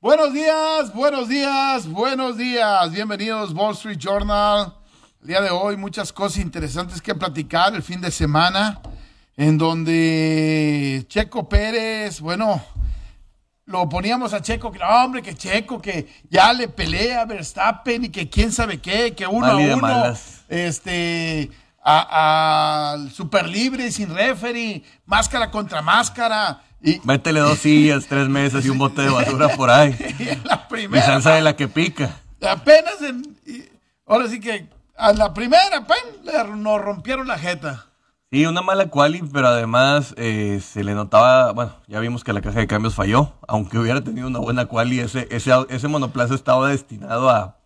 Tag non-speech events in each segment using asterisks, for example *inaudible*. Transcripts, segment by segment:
Buenos días, buenos días, buenos días. Bienvenidos Wall Street Journal. El día de hoy muchas cosas interesantes que platicar el fin de semana en donde Checo Pérez, bueno, lo poníamos a Checo, que no, hombre, que Checo, que ya le pelea a Verstappen y que quién sabe qué, que uno Mal y a uno, malas. este, al super libre, sin referee, máscara contra máscara. Y, Métele dos sillas, tres mesas y un bote de basura *laughs* por ahí. y *laughs* la Y primera. salsa de la que pica. Apenas en. y- ahora sí que a la primera, pen, le- nos rompieron la jeta. Sí, una mala quali, pero además eh, se le notaba, bueno, ya vimos que la caja de cambios falló, aunque hubiera tenido una buena quali, ese, ese, ese monoplaza estaba destinado a,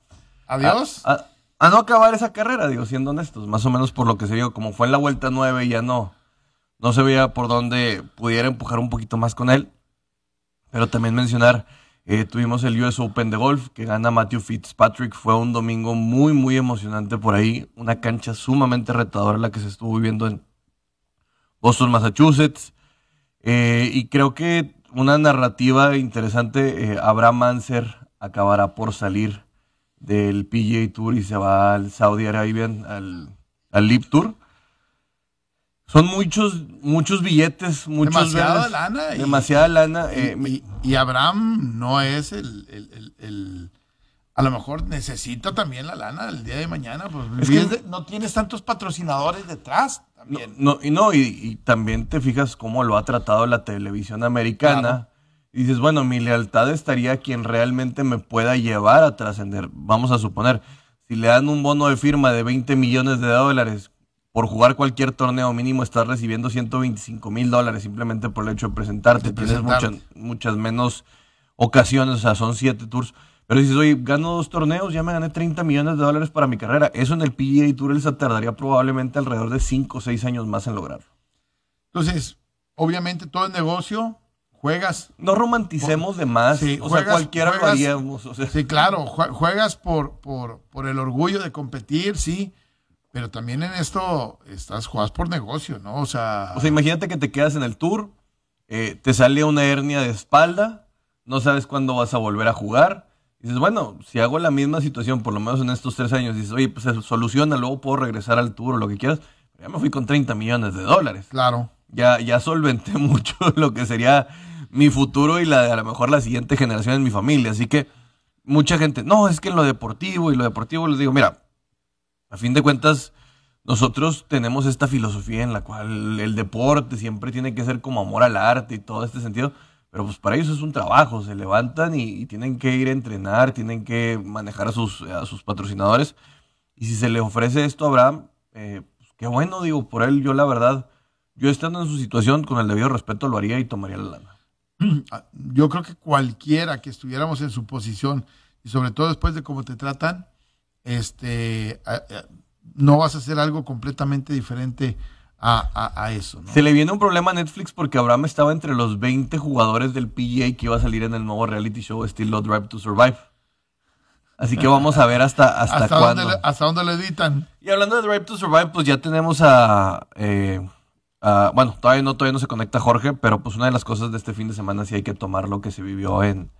Adiós. a, a- a no acabar esa carrera, digo, siendo honestos, más o menos por lo que se vio, como fue en la vuelta 9 ya no, no se veía por dónde pudiera empujar un poquito más con él, pero también mencionar, eh, tuvimos el US Open de golf que gana Matthew Fitzpatrick, fue un domingo muy, muy emocionante por ahí, una cancha sumamente retadora la que se estuvo viviendo en Boston, Massachusetts, eh, y creo que una narrativa interesante, eh, Abraham Manser acabará por salir del PGA Tour y se va al Saudi Arabian, al, al Lip Tour. Son muchos, muchos billetes, muchos Demasiada lana y- demasiada lana. eh, y, y Abraham no es el, el- el- el- A lo mejor necesita también la lana el día de mañana. Pues, Es que- no tienes tantos patrocinadores detrás No, también. no, y no, y, y también te fijas cómo lo ha tratado la televisión americana. Claro. Y dices, bueno, mi lealtad estaría a quien realmente me pueda llevar a trascender. Vamos a suponer, si le dan un bono de firma de 20 millones de dólares por jugar cualquier torneo mínimo, estás recibiendo 125 mil dólares simplemente por el hecho de presentarte. De Tienes muchas, muchas menos ocasiones, o sea, son siete tours. Pero dices, oye, gano dos torneos, ya me gané 30 millones de dólares para mi carrera. Eso en el PGA Tour él se tardaría probablemente alrededor de 5 o 6 años más en lograrlo. Entonces, obviamente todo es negocio. Juegas No romanticemos de más. Sí, o sea, juegas- cualquiera lo juegas- haríamos. o sea, Sí, claro, jue- juegas por, por, por el orgullo de competir, sí, pero también en esto estás juegas por negocio, ¿no? O sea, o sea, imagínate que te quedas en el tour, eh, te sale una hernia de espalda, no sabes cuándo vas a volver a jugar. Dices, bueno, si hago la misma situación, por lo menos en estos tres años, dices, oye, pues se soluciona, luego puedo regresar al tour o lo que quieras. Ya me fui con 30 millones de dólares. claro. Ya, ya solventé *laughs* mucho lo que sería mi futuro y la de a lo mejor la siguiente generación en mi familia. Así que mucha gente, no, es que en lo deportivo y lo deportivo les digo, mira, a fin de cuentas, nosotros tenemos esta filosofía en la cual el deporte siempre tiene que ser como amor al arte y todo este sentido. Pero pues para ellos es un trabajo, se levantan y, tienen que ir a entrenar, tienen que manejar a sus, a sus patrocinadores. Y si se le ofrece esto a Abraham, eh, pues qué bueno, digo, por él yo la verdad, yo estando en su situación, con el debido respeto lo haría y tomaría la lana. *clears throat* Ah, Yo creo que cualquiera que estuviéramos en su posición y sobre todo después de cómo te tratan, este, no vas a hacer algo completamente diferente a, a- a eso, ¿no? Se le viene un problema a Netflix porque Abraham estaba entre los 20 jugadores del PGA que iba a salir en el nuevo reality show estilo Drive to Survive. Así que vamos a ver hasta, *laughs* hasta, ¿Hasta, cuándo. dónde, le- ¿Hasta dónde lo editan? Y hablando de Drive to Survive, pues ya tenemos a, eh, a- Bueno, todavía no, todavía no se conecta Jorge, pero pues una de las cosas de este fin de semana sí hay que tomar lo que se vivió en,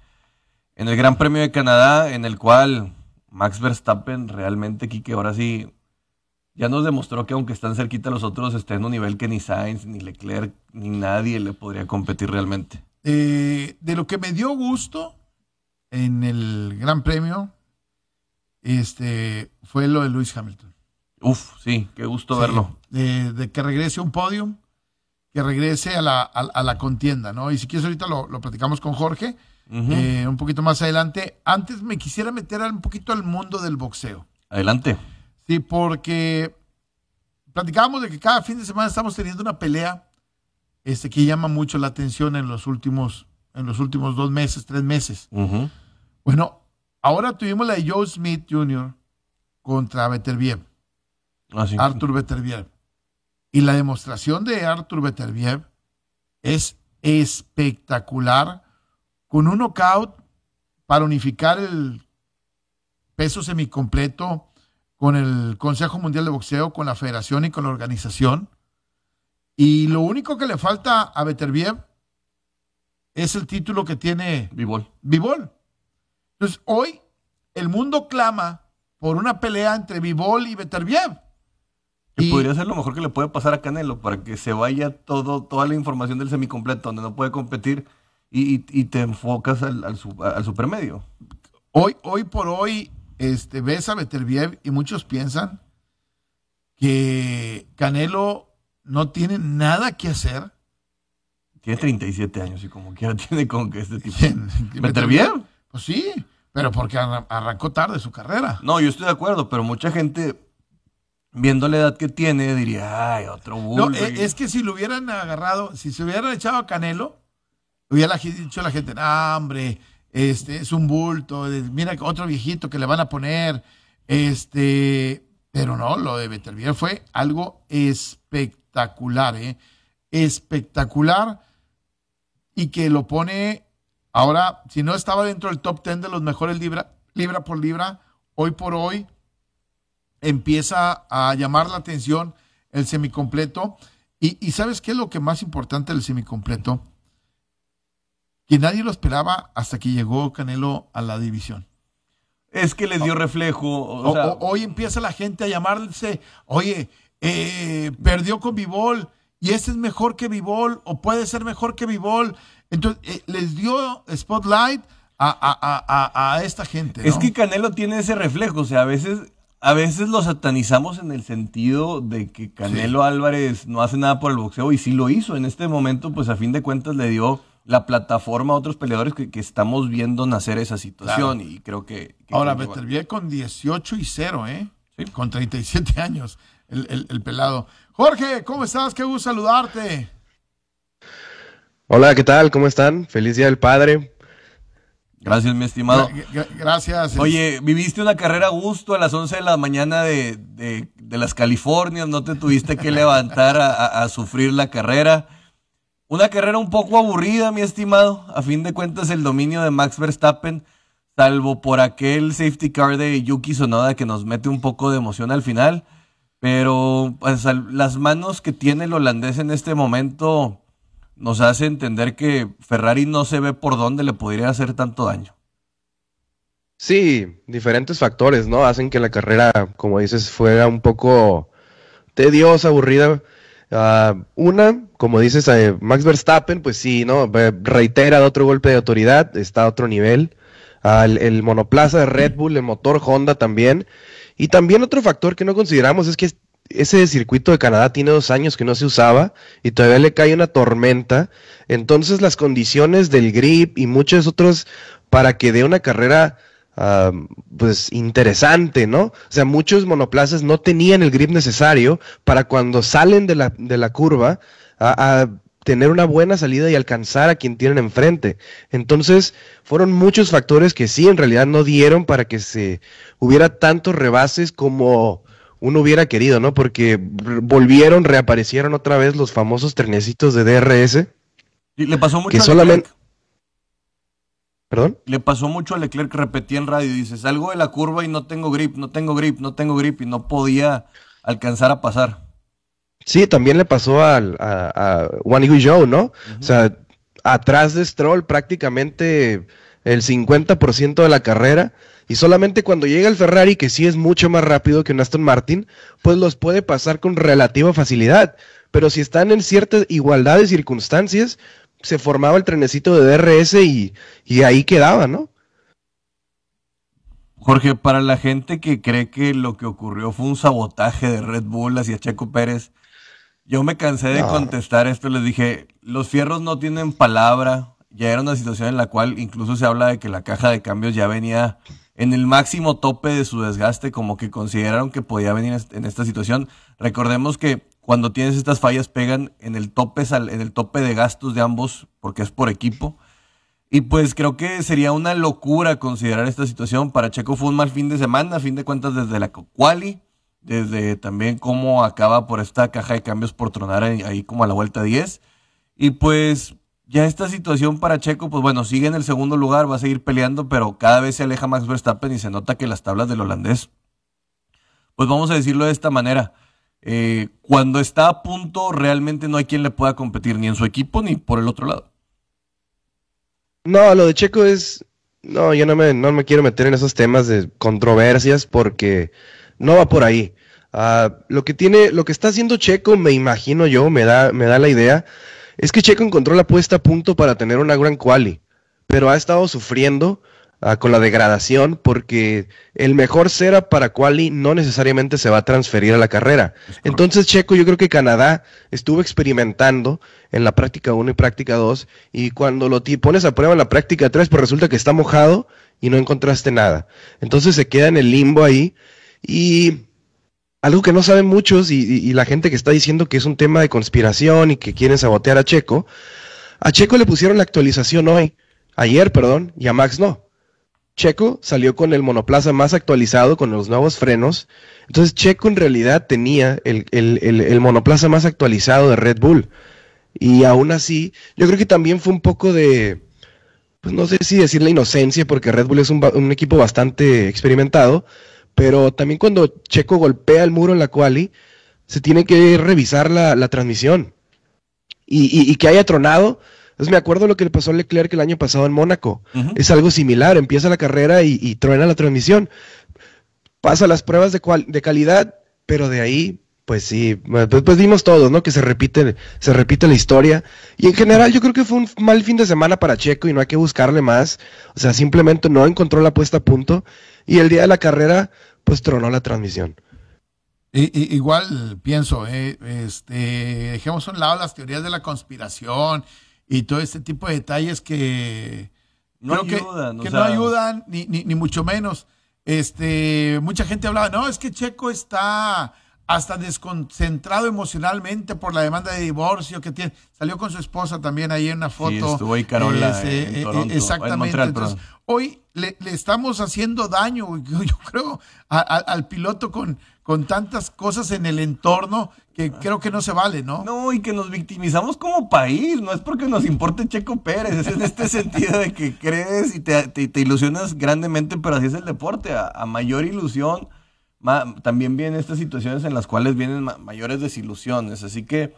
en el Gran Premio de Canadá, en el cual Max Verstappen realmente, Kike, ahora sí, ya nos demostró que aunque están cerquita los otros, está en un nivel que ni Sainz, ni Leclerc, ni nadie le podría competir realmente. Eh, de lo que me dio gusto en el Gran Premio este, fue lo de Lewis Hamilton. Uf, sí, qué gusto Sí, verlo. De, de que regrese a un podium, que regrese a la, a, a la contienda, ¿no? Y si quieres ahorita lo, lo platicamos con Jorge, Eh, un poquito más adelante. Antes me quisiera meter un poquito al mundo del boxeo. Adelante. Sí, porque platicábamos de que cada fin de semana estamos teniendo una pelea este, que llama mucho la atención en los últimos, en los últimos dos meses, tres meses. Bueno, ahora tuvimos la de Joe Smith Jr. contra Beterbiev, Ah, sí. Arthur Beterbiev. Y la demostración de Artur Beterbiev es espectacular, con un knockout para unificar el peso semicompleto con el Consejo Mundial de Boxeo, con la federación y con la organización. Y lo único que le falta a Beterbiev es el título que tiene Bivol. Bivol. Entonces, hoy el mundo clama por una pelea entre Bivol y Beterbiev. Que podría ser lo mejor que le puede pasar a Canelo para que se vaya todo, toda la información del semicompleto donde no puede competir y, te enfocas al, al, supermedio. Hoy, hoy por hoy, este, ves a Beterbiev y muchos piensan que Canelo no tiene nada que hacer. Tiene 37 años y como quiera *laughs* tiene con que este tipo. ¿Beterbiev? Pues sí, pero porque arrancó tarde su carrera. No, yo estoy de acuerdo, pero mucha gente viendo la edad que tiene, diría, ay, otro bulto. No, e, es que si lo hubieran agarrado, si se hubieran echado a Canelo, hubiera dicho la gente, ah, hombre, este es un bulto, mira otro viejito que le van a poner, este, pero no, lo de Beterbiev fue algo espectacular, ¿eh? espectacular y que lo pone ahora, si no estaba dentro del top 10 de los mejores libra, libra por libra, hoy por hoy empieza a llamar la atención el semicompleto. Y, ¿sabes qué es lo que más importante del semicompleto? Que nadie lo esperaba hasta que llegó Canelo a la división. Es que le dio reflejo. hoy empieza la gente a llamarse, oye, eh, perdió con Vivol y este es mejor que Vivol o puede ser mejor que Vivol. Entonces, eh, les dio spotlight a, esta gente. Es que Canelo tiene ese reflejo, o sea, a veces a veces lo satanizamos en el sentido de que Canelo Álvarez no hace nada por el boxeo y sí lo hizo. En este momento, pues a fin de cuentas le dio la plataforma a otros peleadores que, estamos viendo nacer esa situación y creo que... Ahora, Beterbiev con 18 y 0, ¿eh? Sí. Con 37 años, el, el pelado. Jorge, ¿cómo estás? Qué gusto saludarte. Hola, ¿qué tal? ¿Cómo están? Feliz Día del Padre. Gracias, mi estimado. Gracias. Oye, viviste una carrera a gusto a las 11 de la mañana de, las Californias, no te tuviste que levantar a, sufrir la carrera. Una carrera un poco aburrida, mi estimado. A fin de cuentas, el dominio de Max Verstappen, salvo por aquel safety car de Yuki Sonoda que nos mete un poco de emoción al final. Pero pues, las manos que tiene el holandés en este momento nos hace entender que Ferrari no se ve por dónde le podría hacer tanto daño. Sí, diferentes factores, ¿no? Hacen que la carrera, como dices, fuera un poco tediosa, aburrida. Ah, una, como dices, eh, Max Verstappen, pues sí, ¿no? Reitera otro golpe de autoridad, está a otro nivel. Ah, el, monoplaza de Red Bull, el motor Honda también. Y también otro factor que no consideramos es que ese circuito de Canadá tiene dos años que no se usaba y todavía le cae una tormenta. Entonces las condiciones del grip y muchos otros para que dé una carrera pues interesante, ¿no? O sea, muchos monoplazas no tenían el grip necesario para cuando salen de la, de la curva a, tener una buena salida y alcanzar a quien tienen enfrente. Entonces, fueron muchos factores que sí, en realidad no dieron para que se hubiera tantos rebases como uno hubiera querido, ¿no? Porque volvieron, reaparecieron otra vez los famosos trenecitos de DRS. Y le pasó mucho que. ¿Perdón? Le pasó mucho a Leclerc que repetía en radio, dice, salgo de la curva y no tengo grip, no tengo grip, no tengo grip y no podía alcanzar a pasar. Sí, también le pasó al, a, a One Joe, ¿no? O sea, atrás de Stroll prácticamente el 50% de la carrera y solamente cuando llega el Ferrari, que sí es mucho más rápido que un Aston Martin, pues los puede pasar con relativa facilidad. Pero si están en cierta igualdad de circunstancias, se formaba el trenecito de DRS y, y ahí quedaba, ¿no? Jorge, para la gente que cree que lo que ocurrió fue un sabotaje de Red Bull hacia Checo Pérez, yo me cansé de contestar esto, les dije, los fierros no tienen palabra, ya era una situación en la cual incluso se habla de que la caja de cambios ya venía en el máximo tope de su desgaste, como que consideraron que podía venir en esta situación. Recordemos que cuando tienes estas fallas pegan en el tope, en el tope de gastos de ambos, porque es por equipo. Y pues creo que sería una locura considerar esta situación. Para Checo fue un mal fin de semana, a fin de cuentas desde la quali desde también cómo acaba por esta caja de cambios por tronar ahí como a la vuelta 10. Y pues ya esta situación para Checo, pues bueno, sigue en el segundo lugar, va a seguir peleando, pero cada vez se aleja Max Verstappen y se nota que las tablas del holandés, pues vamos a decirlo de esta manera, eh, cuando está a punto realmente no hay quien le pueda competir ni en su equipo ni por el otro lado. No, lo de Checo es, no, yo no me, no me quiero meter en esos temas de controversias porque no va por ahí. Ah, lo que tiene, lo que está haciendo Checo, me imagino yo, me da, me da la idea, es que Checo encontró la puesta a punto para tener una gran quali, pero ha estado sufriendo ah, con la degradación porque el mejor setup para quali no necesariamente se va a transferir a la carrera. Entonces Checo, yo creo que Canadá estuvo experimentando en la práctica 1 y práctica 2 y cuando lo pones a prueba en la práctica 3, pues resulta que está mojado y no encontraste nada. Entonces se queda en el limbo ahí y algo que no saben muchos y, la gente que está diciendo que es un tema de conspiración y que quieren sabotear a Checo, a Checo le pusieron la actualización hoy, ayer, perdón, y a Max no. Checo salió con el monoplaza más actualizado, con los nuevos frenos. Entonces Checo en realidad tenía el, el, monoplaza más actualizado de Red Bull. Y aún así, yo creo que también fue un poco de, pues no sé si decir la inocencia, porque Red Bull es un, un equipo bastante experimentado, pero también cuando Checo golpea el muro en la quali, se tiene que revisar la, transmisión. Y, que haya tronado. Entonces me acuerdo lo que le pasó a Leclerc el año pasado en Mónaco. Es algo similar, empieza la carrera y, truena la transmisión. Pasa las pruebas de, de calidad, pero de ahí pues sí, pues, pues, vimos todos, ¿no? Que se repite, se repite la historia. Y en general yo creo que fue un mal fin de semana para Checo y no hay que buscarle más. O sea, simplemente no encontró la puesta a punto y el día de la carrera, pues tronó la transmisión. Y, igual pienso, eh, este, dejemos a un lado las teorías de la conspiración y todo este tipo de detalles que no ayudan, que, no ayudan ni, ni, ni, mucho menos. Este, mucha gente hablaba, no, es que Checo está hasta desconcentrado emocionalmente por la demanda de divorcio que tiene. Salió con su esposa también ahí en una foto. Sí, estuvo ahí Carola eh, en Toronto, exactamente. Entonces, hoy le, estamos haciendo daño, *laughs* yo creo, al piloto con, con tantas cosas en el entorno que creo que no se vale, ¿no? No, y que nos victimizamos como país, no es porque nos importe Checo Pérez, es en este *laughs* sentido de que crees y te, te, ilusionas grandemente, pero así es el deporte, a mayor ilusión también vienen estas situaciones en las cuales vienen mayores desilusiones. Así que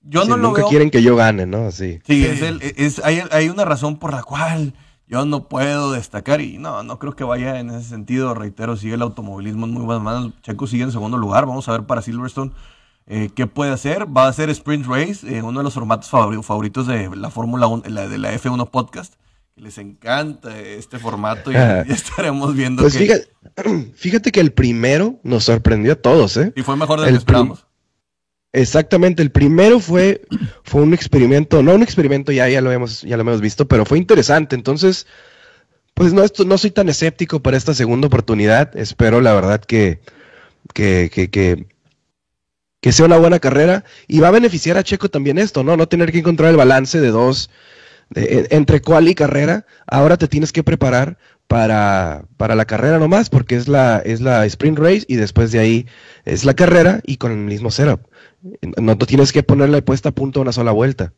yo no lo nunca quieren que yo gane, ¿no? Sí, sí es el, es, hay, hay, una razón por la cual yo no puedo destacar y no, no creo que vaya en ese sentido. Reitero, sigue el automovilismo en muy buenas manos. Checo sigue en segundo lugar. Vamos a ver para Silverstone eh, qué puede hacer. Va a ser Sprint Race, eh, uno de los formatos favoritos de la Fórmula 1, de la F1 Podcast les encanta este formato y *laughs* ya estaremos viendo pues *clears throat* Fíjate, que el primero nos sorprendió a todos, ¿eh? Y fue mejor de lo que esperamos. Exactamente, el primero fue, fue un experimento, no un experimento, ya, ya, lo hemos, ya lo hemos visto, pero fue interesante. Entonces, pues no, esto, no soy tan escéptico para esta segunda oportunidad. Espero, la verdad, que, que, que, que, que sea una buena carrera. Y va a beneficiar a Checo también esto, ¿no? No tener que encontrar el balance de dos, entre cual y carrera, ahora te tienes que preparar para, para la carrera nomás, porque es la, es la sprint race y después de ahí es la carrera y con el mismo setup. No te tienes que ponerle puesta a punto una sola vuelta.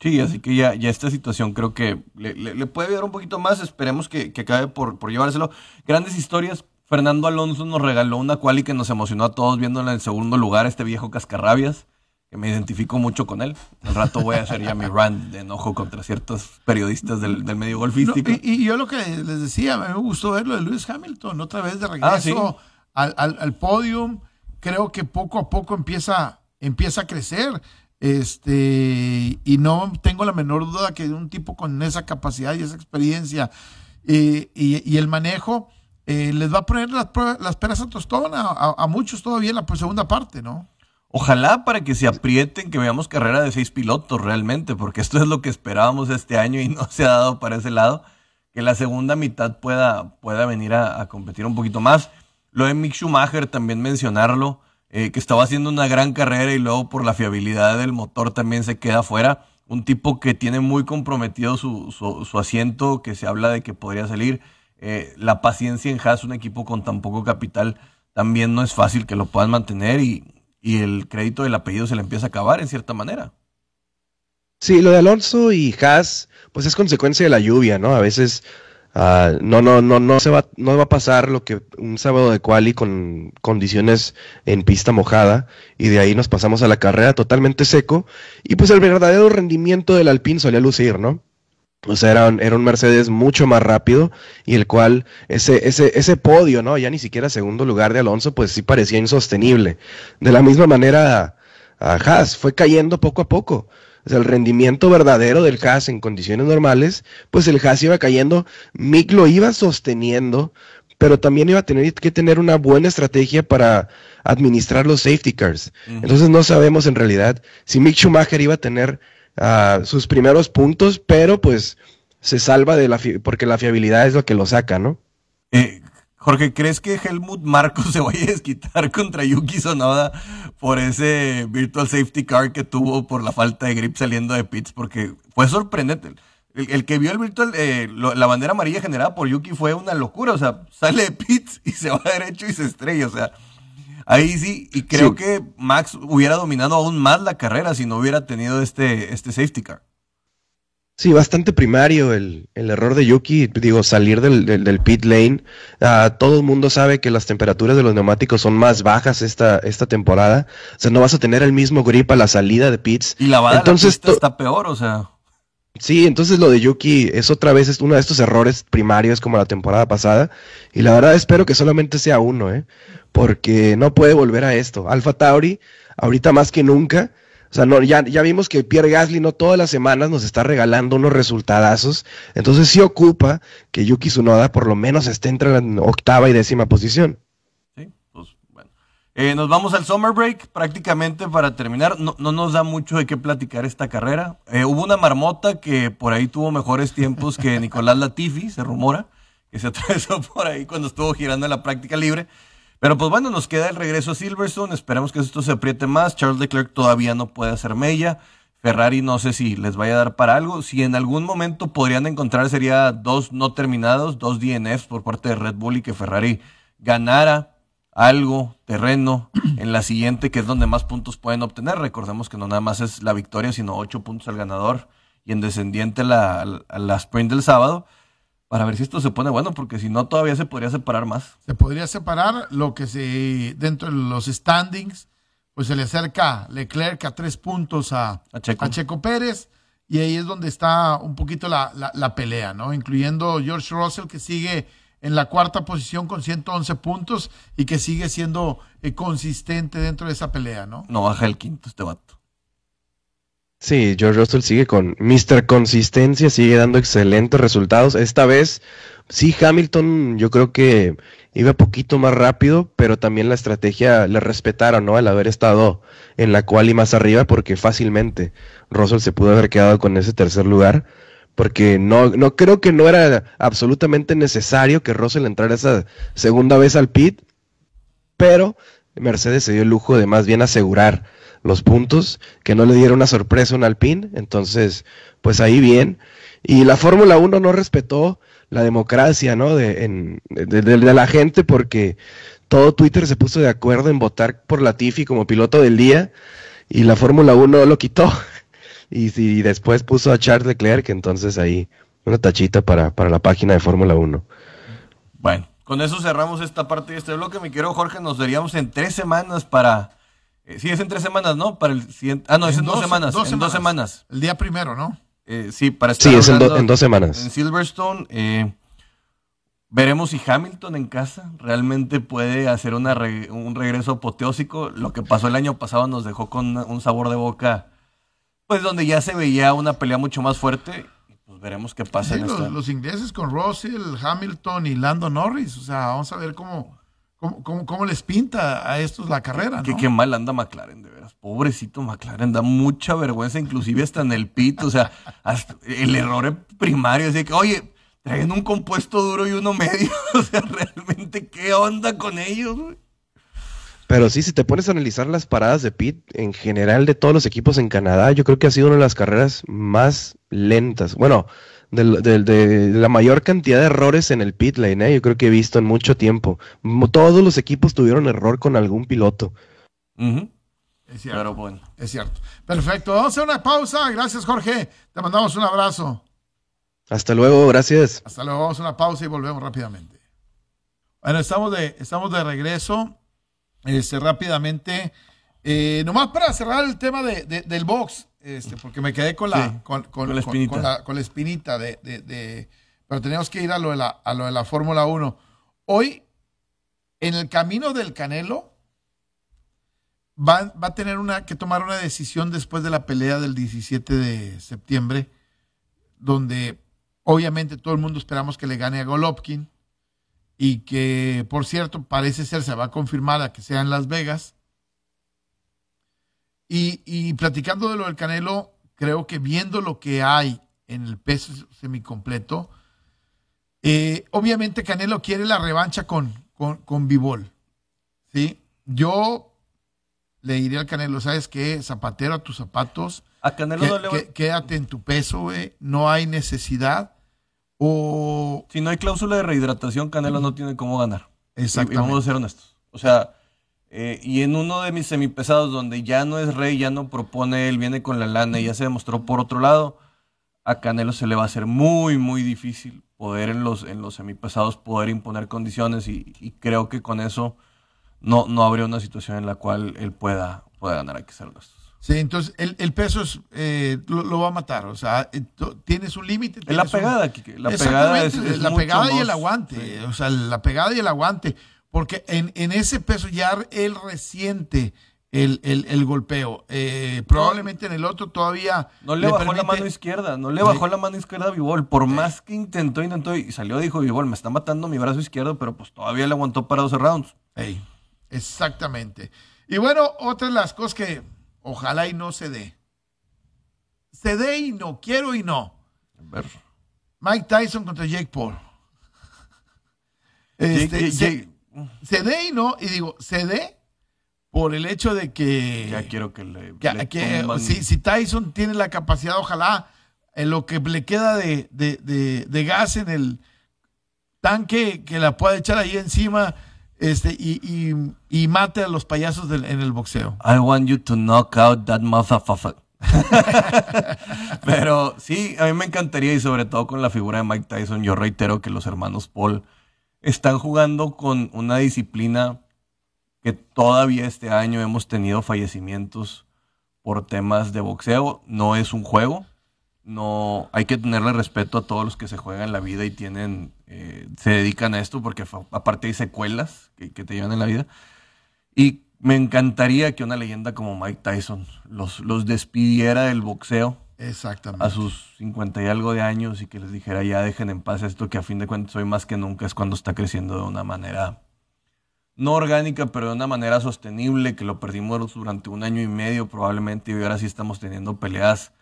Sí, así que ya, ya esta situación creo que le, puede ayudar un poquito más. Esperemos que, que acabe por, por, llevárselo. Grandes historias. Fernando Alonso nos regaló una quali que nos emocionó a todos viéndola en el segundo lugar, este viejo cascarrabias que me identifico mucho con él. Al rato voy a hacer ya mi rant de enojo contra ciertos periodistas del, medio golfístico. y, yo lo que les decía, me gustó verlo de Lewis Hamilton, otra vez de ah, regreso al, al, podium. Creo que poco a poco empieza, empieza a crecer. Este, y no tengo la menor duda que un tipo con esa capacidad y esa experiencia eh, y, el manejo eh, les va a poner las, las peras a tostón a, a muchos todavía en la segunda parte, ¿no? Ojalá para que se aprieten, que veamos carrera de seis pilotos realmente, porque esto es lo que esperábamos este año y no se ha dado para ese lado, que la segunda mitad pueda, pueda venir a, competir un poquito más. Lo de Mick Schumacher también mencionarlo, eh, que estaba haciendo una gran carrera y luego por la fiabilidad del motor también se queda fuera. Un tipo que tiene muy comprometido su, su, asiento, que se habla de que podría salir. Eh, la paciencia en Haas, un equipo con tan poco capital, también no es fácil que lo puedan mantener y, y el crédito del apellido se le empieza a acabar en cierta manera. Sí, lo de Alonso y Haas, pues es consecuencia de la lluvia, ¿no? A veces ah, no, no, no, no se va, no va a pasar lo que un sábado de quali con condiciones en pista mojada y de ahí nos pasamos a la carrera totalmente seco y pues el verdadero rendimiento del Alpine solía lucir, ¿no? O sea, era un, era un Mercedes mucho más rápido y el cual ese, ese, ese podio, ¿no? Ya ni siquiera segundo lugar de Alonso, pues sí parecía insostenible. De la misma manera, a Haas fue cayendo poco a poco. O sea, el rendimiento verdadero del Haas en condiciones normales, pues el Haas iba cayendo, Mick lo iba sosteniendo, pero también iba a tener que tener una buena estrategia para administrar los safety cars. Entonces no sabemos en realidad si Mick Schumacher iba a tener uh, sus primeros puntos, pero pues se salva de la porque la fiabilidad es lo que lo saca, ¿no? Eh, Jorge, ¿crees que Helmut Marcos *laughs* se vaya a desquitar contra Yuki Sonoda por ese virtual safety car que tuvo por la falta de grip saliendo de pits? Porque fue sorprendente. El, que vio el virtual, eh, la bandera amarilla generada por Yuki fue una locura. O sea, sale de pits y se va *laughs* derecho y se estrella. O sea, ahí sí. Y creo que Max hubiera dominado aún más la carrera si no hubiera tenido este, este safety car. Sí, bastante primario el, el, error de Yuki, digo, salir del, del, pit lane. Uh, todo el mundo sabe que las temperaturas de los neumáticos son más bajas esta, esta temporada. O sea, no vas a tener el mismo grip a la salida de pits. Y la bala entonces, la está peor, o sea. Sí, entonces lo de Yuki es otra vez es uno de estos errores primarios como la temporada pasada. Y la verdad espero que solamente sea uno, ¿eh? Porque no puede volver a esto. Alfa Tauri, ahorita más que nunca, o sea, no, ya, ya vimos que Pierre Gasly no todas las semanas nos está regalando unos resultadazos. Entonces sí ocupa que Yuki Tsunoda por lo menos esté entre la octava y décima posición. Sí, pues bueno. Eh, nos vamos al summer break prácticamente para terminar. No, no nos da mucho de qué platicar esta carrera. Eh, hubo una marmota que por ahí tuvo mejores tiempos que *laughs* Nicolás Latifi, se rumora, que se atravesó *laughs* por ahí cuando estuvo girando en la práctica libre. Pero pues bueno, nos queda el regreso a Silverstone. Esperemos que esto se apriete más. Charles Leclerc todavía no puede hacer mella. Ferrari no sé si les vaya a dar para algo. Si en algún momento podrían encontrar sería dos no terminados, dos DNFs por parte de Red Bull y que Ferrari ganara algo, terreno, *clears throat* en la siguiente, que es donde más puntos pueden obtener. Recordemos que no nada más es la victoria, sino ocho puntos al ganador y en descendiente la, la sprint del sábado para ver si esto se pone bueno, porque si no todavía se podría separar más. Se podría separar lo que se dentro de los standings, pues se le acerca Leclerc a tres puntos a, Checo. Pérez y ahí es donde está un poquito la, la, pelea, ¿no? Incluyendo George Russell que sigue en la cuarta posición con 111 puntos y que sigue siendo eh, consistente dentro de esa pelea, ¿no? No baja el quinto este vato. Sí, George Russell sigue con Mr. Consistencia, sigue dando excelentes resultados. Esta vez, sí, Hamilton yo creo que iba poquito más rápido, pero también la estrategia le respetaron, ¿no? Al haber estado en la cual y más arriba, porque fácilmente Russell se pudo haber quedado con ese tercer lugar, porque no, no creo que no era absolutamente necesario que Russell entrara esa segunda vez al pit, pero Mercedes se dio el lujo de más bien asegurar los puntos, que no le diera una sorpresa a un Alpine, entonces, pues ahí bien. Y la Fórmula 1 no respetó la democracia, ¿no? De, de, la gente porque todo Twitter se puso de acuerdo en votar por Latifi como piloto del día y la Fórmula 1 lo quitó. *laughs* Y, y, después puso a Charles Leclerc, entonces ahí una tachita para, para la página de Fórmula 1. Bueno, con eso cerramos esta parte de este bloque. Mi querido Jorge, nos veríamos en tres semanas para eh, sí, es en tres semanas, ¿no? Para el siguiente. Ah, no, es en, dos, semanas. en dos semanas. El día primero, ¿no? Eh, sí, para estar Sí, es en, dos semanas. En Silverstone. Eh, veremos si Hamilton en casa realmente puede hacer una un regreso apoteósico. Lo que pasó el año pasado nos dejó con un sabor de boca, pues donde ya se veía una pelea mucho más fuerte. Pues veremos qué pasa. en los, los ingleses con Russell, Hamilton y Lando Norris. O sea, vamos a ver cómo ¿Cómo, les pinta a estos la carrera? ¿no? Qué, mal anda McLaren, de veras. Pobrecito McLaren, da mucha vergüenza, inclusive hasta en el pit. O sea, el error primario. Así que, oye, traen un compuesto duro y uno medio. *laughs* O sea, realmente, ¿qué onda con ellos? Pero sí, si te pones a analizar las paradas de pit en general de todos los equipos en Canadá, yo creo que ha sido una de las carreras más lentas. Bueno, del- del- de, la mayor cantidad de errores en el pit lane, ¿eh? yo creo que he visto en mucho tiempo. Todos los equipos tuvieron error con algún piloto. Es cierto. Pero bueno. Es cierto. Perfecto. Vamos a hacer una pausa. Gracias, Jorge. Te mandamos un abrazo. Hasta luego, gracias. Hasta luego. Vamos a una pausa y volvemos rápidamente. Bueno, estamos de, estamos de regreso. Este, rápidamente. Eh, nomás para cerrar el tema de, de- del box, este, porque me quedé con la, Sí, con, con- con la con- espinita. con la- espinita de, de- de- pero teníamos que ir a lo de la, a lo de la Fórmula 1. Hoy, en el camino del Canelo, va, va a tener una, que tomar una decisión después de la pelea del 17 de septiembre, donde obviamente todo el mundo esperamos que le gane a Golovkin y que, por cierto, parece ser, se va a confirmar a que sea en Las Vegas. Y, y platicando de lo del Canelo, creo que viendo lo que hay en el peso semicompleto, eh, obviamente Canelo quiere la revancha con, con, con Bivol. ¿sí? Yo le diría al Canelo, ¿sabes qué? Zapatero a tus zapatos. A Canelo que- no le va- que- quédate en tu peso, güey. No hay necesidad. O Si no hay cláusula de rehidratación, Canelo no tiene cómo ganar. Y- Y, Exactamente. vamos a ser honestos. O sea, eh, y en uno de mis semipesados donde ya no es rey, ya no propone, él viene con la lana y ya se demostró por otro lado, a Canelo se le va a hacer muy, muy difícil poder en los, en los semipesados poder imponer condiciones y, y creo que con eso no, no habría una situación en la cual él pueda, pueda ganar. Que ser. Sí, entonces el, el peso es, eh, lo, lo va a matar. O sea, eh, tienes un límite. Es la un- pegada, Kike, la pegada es, Exactamente, es la mucho pegada y el aguante. sí. O sea, la pegada y el aguante. Porque en, en ese peso ya él resiente el, el- el golpeo. Eh, probablemente en el otro todavía. No le, bajó la mano izquierda, no le Sí. bajó la mano izquierda a Vivol. Por más que intentó, intentó y salió, dijo Vivol, me está matando mi brazo izquierdo, pero pues todavía le aguantó para 12 rounds. Ey, exactamente. Y bueno, otra de las cosas que ojalá y no se dé. Se dé y no, quiero y no. Mike Tyson contra Jake Paul. Este, Jake- se, Jake- se dé y no, y digo, se dé por el hecho de que, ya quiero que le. que- le que tumban- si, si Tyson tiene la capacidad, ojalá en lo que le queda de, de- de- de gas en el tanque, que la pueda echar ahí encima este, y, y- y mate a los payasos del- en el boxeo. I want you to knock out that motherfucker. *laughs* Pero sí, a mí me encantaría y sobre todo con la figura de Mike Tyson, yo reitero que los hermanos Paul están jugando con una disciplina que todavía este año hemos tenido fallecimientos por temas de boxeo. No es un juego. No, hay que tenerle respeto a todos los que se juegan la vida y tienen, eh, se dedican a esto porque aparte hay secuelas que, que te llevan en la vida. Y me encantaría que una leyenda como Mike Tyson los, los despidiera del boxeo Exactamente. a sus 50 y algo de años y que les dijera ya dejen en paz esto que a fin de cuentas hoy más que nunca es cuando está creciendo de una manera no orgánica, pero de una manera sostenible, que lo perdimos durante un año y medio probablemente y ahora sí estamos teniendo peleas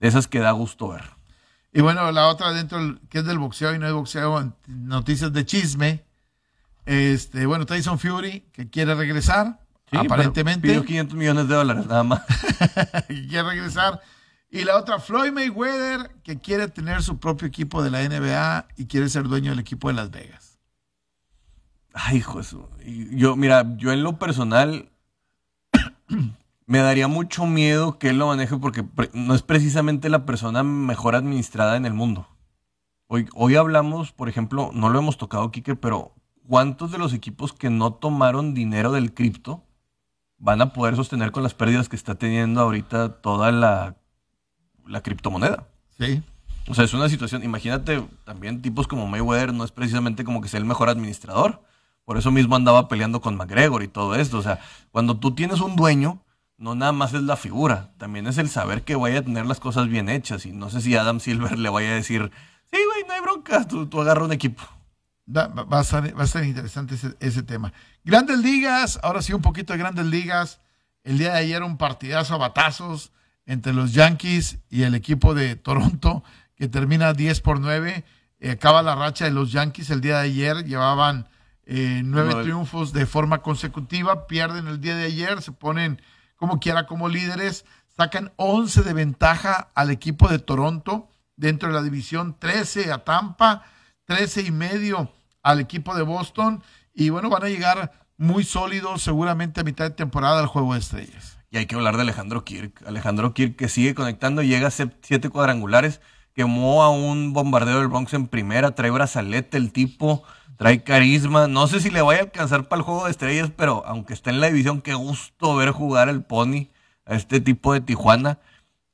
de esas que da gusto ver. Y bueno, la otra dentro del- que es del boxeo y no es boxeo, noticias de chisme. Este, bueno, Tyson Fury, que quiere regresar, Sí, aparentemente. Pidió 500 millones de dólares nada más. *laughs* quiere regresar. Y la otra, Floyd Mayweather, que quiere tener su propio equipo de la NBA y quiere ser dueño del equipo de Las Vegas. Ay, hijo Yo, mira, yo en lo personal me daría mucho miedo que él lo maneje porque no es precisamente la persona mejor administrada en el mundo. Hoy, hoy hablamos, por ejemplo, no lo hemos tocado, Kike, pero ¿cuántos de los equipos que no tomaron dinero del cripto van a poder sostener con las pérdidas que está teniendo ahorita toda la, la criptomoneda? Sí. O sea, es una situación, imagínate también tipos como Mayweather no es precisamente como que sea el mejor administrador. Por eso mismo andaba peleando con McGregor y todo esto. O sea, cuando tú tienes un dueño, no nada más es la figura, también es el saber que vaya a tener las cosas bien hechas. Y no sé si Adam Silver le vaya a decir, sí, güey, no hay bronca, tú, tú agarra un equipo. Va a ser, va a ser interesante ese, ese tema. Grandes ligas, ahora sí un poquito de grandes ligas. El día de ayer un partidazo a batazos entre los Yankees y el equipo de *laughs* Toronto, que termina 10 por 9. Eh, acaba la racha de los Yankees el día de ayer, llevaban eh, nueve triunfos de forma consecutiva, pierden el día de ayer, se ponen como quiera como líderes, sacan 11 de ventaja al equipo de Toronto dentro de la división, 13 a Tampa, 13 y medio al equipo de Boston. Y bueno, van a llegar muy sólidos seguramente a mitad de temporada al juego de estrellas. Y hay que hablar de Alejandro Kirk. Alejandro Kirk que sigue conectando, llega a siete cuadrangulares, quemó a un bombardeo del Bronx en primera, trae brazalete el tipo, trae carisma. No sé si le vaya a alcanzar para el juego de estrellas, pero aunque está en la división, qué gusto ver jugar el Pony a este tipo de Tijuana,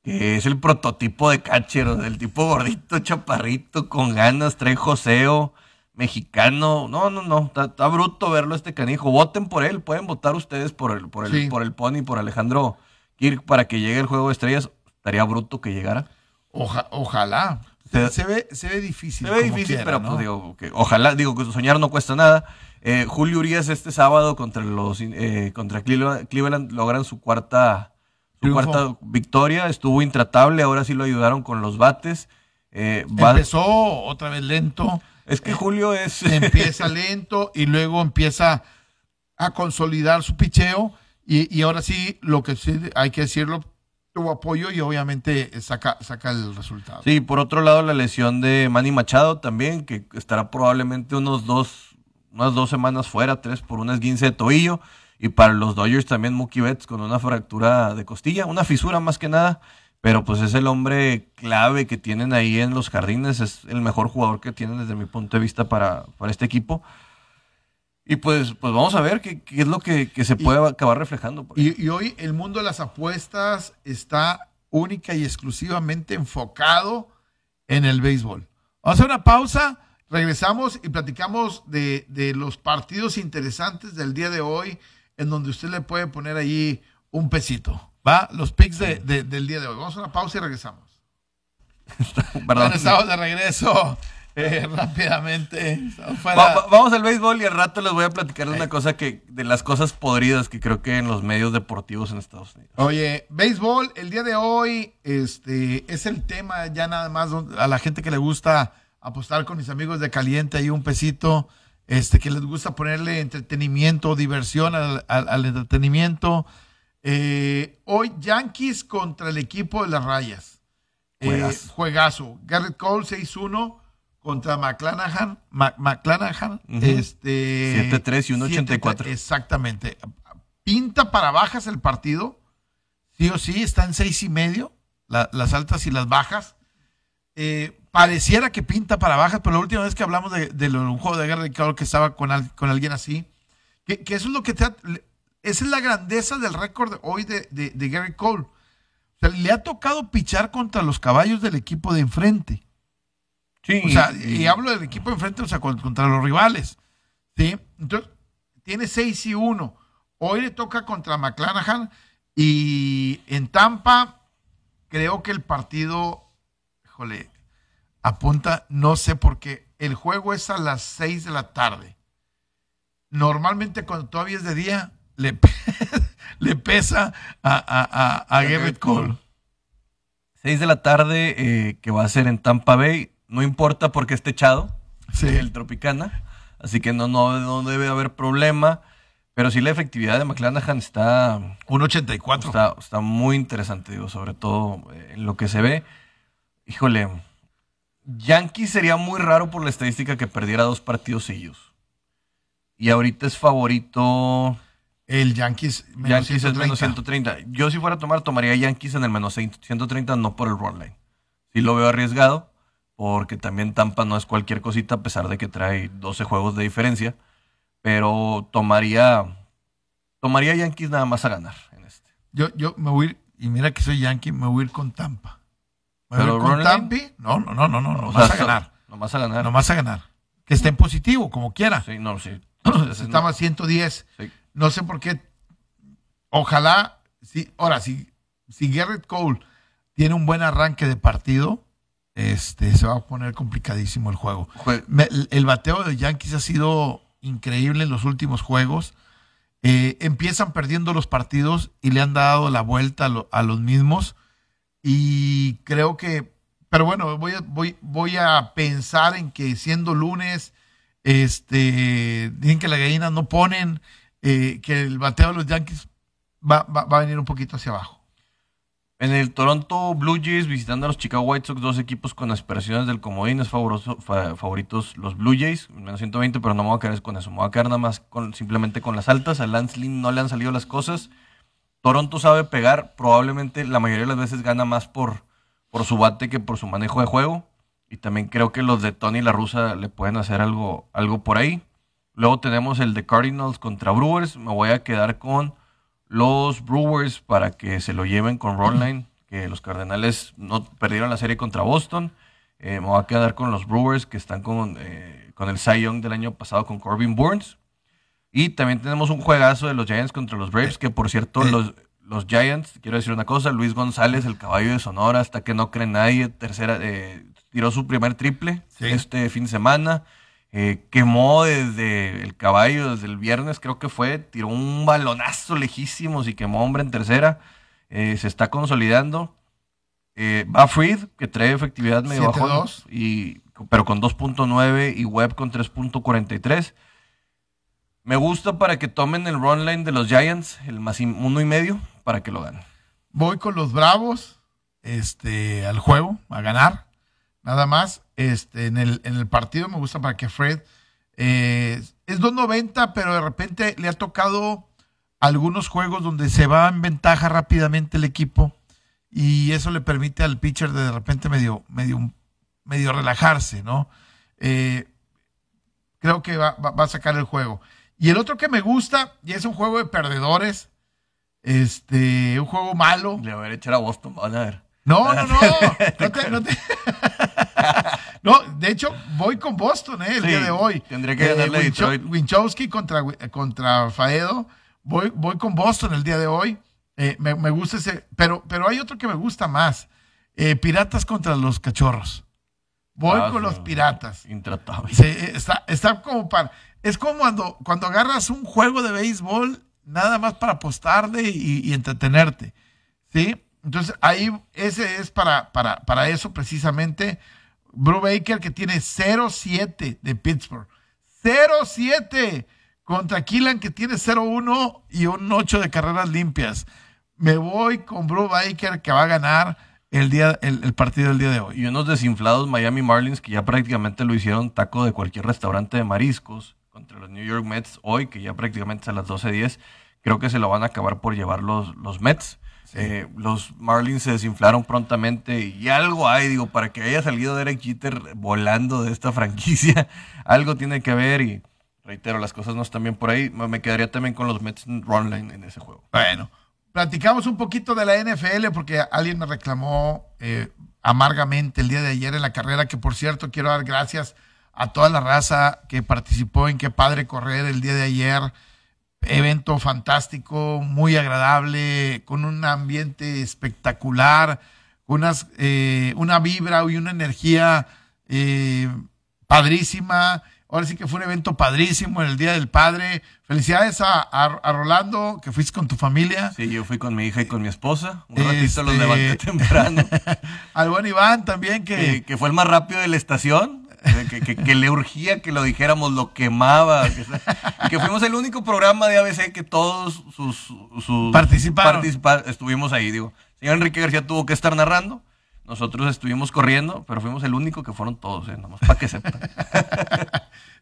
que es el prototipo de catcher, del tipo gordito, chaparrito, con ganas, trae joseo mexicano. No, no, no. Está, bruto verlo este canijo. Voten por él. Pueden votar ustedes por el, por el, por el Pony, por Alejandro Kirk para que llegue el juego de estrellas. Estaría bruto que llegara. ojalá. Se, ve, se ve difícil. Se ve difícil, pero pues, digo, que ojalá, digo que soñar no cuesta nada. Eh, Julio Urias este sábado contra los eh, contra Cleveland, logran su cuarta su cuarta victoria. Estuvo intratable, ahora sí lo ayudaron con los bates. Eh, Empezó otra vez lento. Es que Julio es. *laughs* Empieza *laughs* lento y luego empieza a consolidar su picheo. Y, ahora sí, lo que sí hay que decirlo, tuvo apoyo y obviamente saca, saca el resultado. Sí, por otro lado, la lesión de Manny Machado también, que estará probablemente unos dos, unas dos semanas fuera, tres por un esguince de tobillo. Y para los Dodgers también Mookie Betts con una fractura de costilla, una fisura más que nada pero pues es el hombre clave que tienen ahí en los jardines, es el mejor jugador que tienen desde mi punto de vista para, para este equipo. Y pues, pues vamos a ver qué, es lo que, se puede acabar reflejando. Y, y, hoy el mundo de las apuestas está única y exclusivamente enfocado en el béisbol. Vamos a hacer una pausa, regresamos y platicamos de, de los partidos interesantes del día de hoy, en donde usted le puede poner ahí un pesito. Va, los picks de, del día de hoy. Vamos a una pausa y regresamos. *laughs* Perdón. estamos de regreso. Eh, rápidamente. vamos al béisbol y al rato les voy a platicar de una eh. cosa que, de las cosas podridas que creo que en los medios deportivos en Estados Unidos. Oye, béisbol, el día de hoy, este, es el tema ya nada más a la gente que le gusta apostar con mis amigos de caliente ahí un pesito, este, que les gusta ponerle entretenimiento, diversión al entretenimiento. Eh, hoy Yankees contra el equipo de las Rayas. Eh, juegazo. Garrett Cole 6-1 contra McClanahan. McClanahan. este, 7-3 y 1-84. Exactamente. Pinta para bajas el partido. Sí o sí, está en 6 y medio. las altas y las bajas. Eh, pareciera que pinta para bajas, pero la última vez que hablamos de, un juego de Garrett Cole que estaba con, con alguien así, que, que, eso es lo que te, esa es la grandeza del récord hoy de, Gary Cole. O sea, le ha tocado pichar contra los caballos del equipo de enfrente. Sí. O sea, y, hablo del equipo de enfrente, o sea, contra los rivales. ¿Sí? Entonces, tiene 6 y 1. Hoy le toca contra McClanahan y en Tampa creo que el partido, híjole, apunta, no sé por qué, el juego es a las 6 de la tarde. Normalmente cuando todavía es de día, le, *laughs* le pesa a, a, a, Garrett Cole. 6 de la tarde, eh, que va a ser en Tampa Bay. No importa porque esté echado, sí. el Tropicana. Así que no, no, no debe haber problema. Pero sí la efectividad de McClanahan está... Un 84. Está, está muy interesante, digo, sobre todo eh, en lo que se ve. Híjole, Yankee sería muy raro por la estadística que perdiera dos partidos seguidos. Y ahorita es favorito el Yankees menos Yankees 130. menos 130. Yo si fuera a tomar, tomaría Yankees en el menos 130, no por el run line. Sí lo veo arriesgado, porque también Tampa no es cualquier cosita, a pesar de que trae 12 juegos de diferencia. Pero tomaría, tomaría Yankees nada más a ganar en este. Yo, yo me voy a ir, y mira que soy Yankee, me voy a ir con Tampa. ¿Me voy a ir con Tampa? No, no, no, no, no, no vas a ganar. No vas a ganar. No vas a ganar. Que esté en positivo, como quiera. Sí, no, sí. *clears throat* Estamos a 110. Sí. No sé por qué. Ojalá, si, ahora, si, si Garrett Cole tiene un buen arranque de partido, este, se va a poner complicadísimo el juego. el, bateo de Yankees ha sido increíble en los últimos juegos. Eh, empiezan perdiendo los partidos y le han dado la vuelta a, los mismos. Y creo que, pero bueno, voy a, voy, voy a pensar en que siendo lunes, este, dicen que las gallinas no ponen, eh, que el bateo de los Yankees va, va, a venir un poquito hacia abajo. En el Toronto Blue Jays visitando a los Chicago White Sox, dos equipos con aspiraciones del comodín, es favoroso- fa- favoritos los Blue Jays, menos 120, pero no me voy a quedar con eso, me voy a quedar nada más simplemente con las altas. A Lance Lynn no le han salido las cosas. Toronto sabe pegar, probablemente la mayoría de las veces gana más por, por su bate que por su manejo de juego. Y también creo que los de Tony La Russa le pueden hacer algo, algo por ahí. Luego tenemos el de Cardinals contra Brewers. Me voy a quedar con los Brewers para que se lo lleven con Ronline, *laughs* que los Cardenales no perdieron la serie contra Boston. Eh, me voy a quedar con los Brewers que están con, eh, con el Cy Young del año pasado con Corbin Burns. Y también tenemos un juegazo de los Giants contra los Braves, que por cierto, Eh. los, los Giants, quiero decir una cosa, Luis González, el caballo de Sonora, hasta que no cree nadie, tercera, eh, tiró su primer triple Sí. este fin de semana. Eh, quemó desde el caballo, desde el viernes creo que fue, tiró un balonazo lejísimos y quemó hombre en tercera. Eh, se está consolidando. Eh, va Freed, que trae efectividad medio 7-2. bajón, y pero con 2.9 y Webb con 3.43. Me gusta para que tomen el run line de los Giants, el más uno y medio, para que lo ganen. Voy con los Bravos este, al juego, a ganar. Nada más. Este, en, el, en el partido me gusta para que Fred. eh, es 2.90, pero de repente le ha tocado algunos juegos donde se va en ventaja rápidamente el equipo. Y eso le permite al pitcher de, de repente medio, medio, medio relajarse, ¿no? Eh, creo que va, va- va a sacar el juego. Y el otro que me gusta, y es un juego de perdedores, este, un juego malo. Le voy a echar a Boston, van a ver. No, no, no. *laughs* No, te- no te- *laughs* No, de hecho, voy con Boston eh, el Sí, día de hoy. tendría que ganarle Wincho- Detroit. Winchowski contra, contra Faedo. Voy, voy con Boston el día de hoy. Eh, me, me gusta ese. Pero, pero hay otro que me gusta más. Eh, piratas contra los cachorros. Voy Ah, con los piratas. Intratable. Sí, está, está como para. Es como cuando, cuando agarras un juego de béisbol nada más para apostarle y, y entretenerte. ¿Sí? Entonces ahí ese es para, para, para eso precisamente. Brew Baker que tiene 0-7 de Pittsburgh. 0-7 contra Killan que tiene 0-1 y un 8 de carreras limpias. Me voy con Brew Baker que va a ganar el, día, el, el partido del día de hoy. Y unos desinflados Miami Marlins que ya prácticamente lo hicieron taco de cualquier restaurante de mariscos contra los New York Mets hoy, que ya prácticamente es a las 12.10. Creo que se lo van a acabar por llevar los, los Mets. Eh, los Marlins se desinflaron prontamente y algo hay, digo, para que haya salido Derek Jeter volando de esta *laughs* franquicia, algo tiene que ver y reitero, las cosas no están bien por ahí. Me quedaría también con los Mets run line en ese juego. Bueno, platicamos un poquito de la NFL porque alguien me reclamó eh, amargamente el día de ayer en la carrera, que por cierto quiero dar gracias a toda la raza que participó en Qué Padre Correr el día de ayer. Evento fantástico, muy agradable, con un ambiente espectacular, unas, eh, una vibra y una energía eh, padrísima. Ahora sí que fue un evento padrísimo en el Día del Padre. Felicidades a, a- a Rolando, que fuiste con tu familia. Sí, yo fui con mi hija y con mi esposa. Un ratito los Este- levanté temprano. *laughs* Al buen Iván también, que, que, que fue el más rápido de la estación, que, que- que le urgía que lo dijéramos, lo quemaba. Que, fuimos el único programa de ABC que todos sus, sus Participaron. participa- estuvimos ahí, digo. Señor Enrique García tuvo que estar narrando. Nosotros estuvimos corriendo, pero fuimos el único que fueron todos, eh, nomás para que sepan. *laughs*